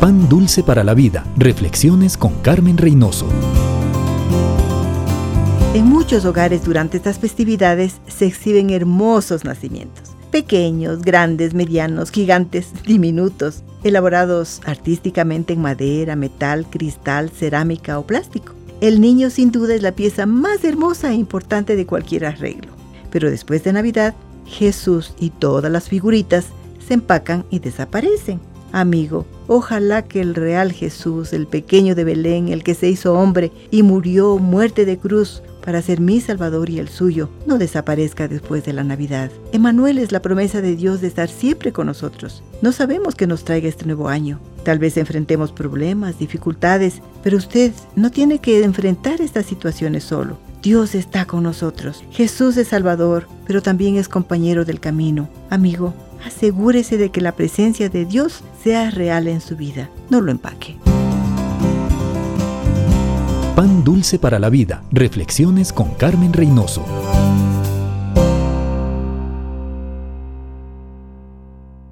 Pan Dulce para la Vida. Reflexiones con Carmen Reynoso. En muchos hogares durante estas festividades se exhiben hermosos nacimientos. Pequeños, grandes, medianos, gigantes, diminutos, elaborados artísticamente en madera, metal, cristal, cerámica o plástico. El niño sin duda es la pieza más hermosa e importante de cualquier arreglo. Pero después de Navidad, Jesús y todas las figuritas se empacan y desaparecen. Amigo, ojalá que el real Jesús, el pequeño de Belén, el que se hizo hombre y murió muerte de cruz para ser mi Salvador y el suyo, no desaparezca después de la Navidad. Emanuel es la promesa de Dios de estar siempre con nosotros. No sabemos qué nos traiga este nuevo año. Tal vez enfrentemos problemas, dificultades, pero usted no tiene que enfrentar estas situaciones solo. Dios está con nosotros. Jesús es Salvador, pero también es compañero del camino. Amigo, asegúrese de que la presencia de Dios sea real en su vida. No lo empaque. Pan dulce para la vida. Reflexiones con Carmen Reynoso.